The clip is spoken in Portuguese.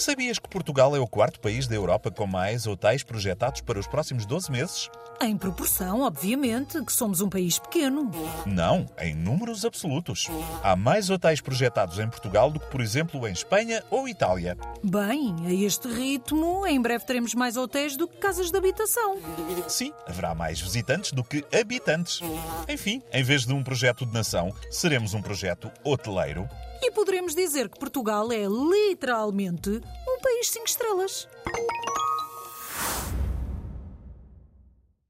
Sabias que Portugal é o quarto país da Europa com mais hotéis projetados para os próximos 12 meses? Em proporção, obviamente, que somos um país pequeno. Não, em números absolutos. Há mais hotéis projetados em Portugal do que, por exemplo, em Espanha ou Itália. Bem, a este ritmo, em breve teremos mais hotéis do que casas de habitação. Sim, haverá mais visitantes do que habitantes. Enfim, em vez de um projeto de nação, seremos um projeto hoteleiro. E poderemos dizer que Portugal é literalmente um país cinco estrelas.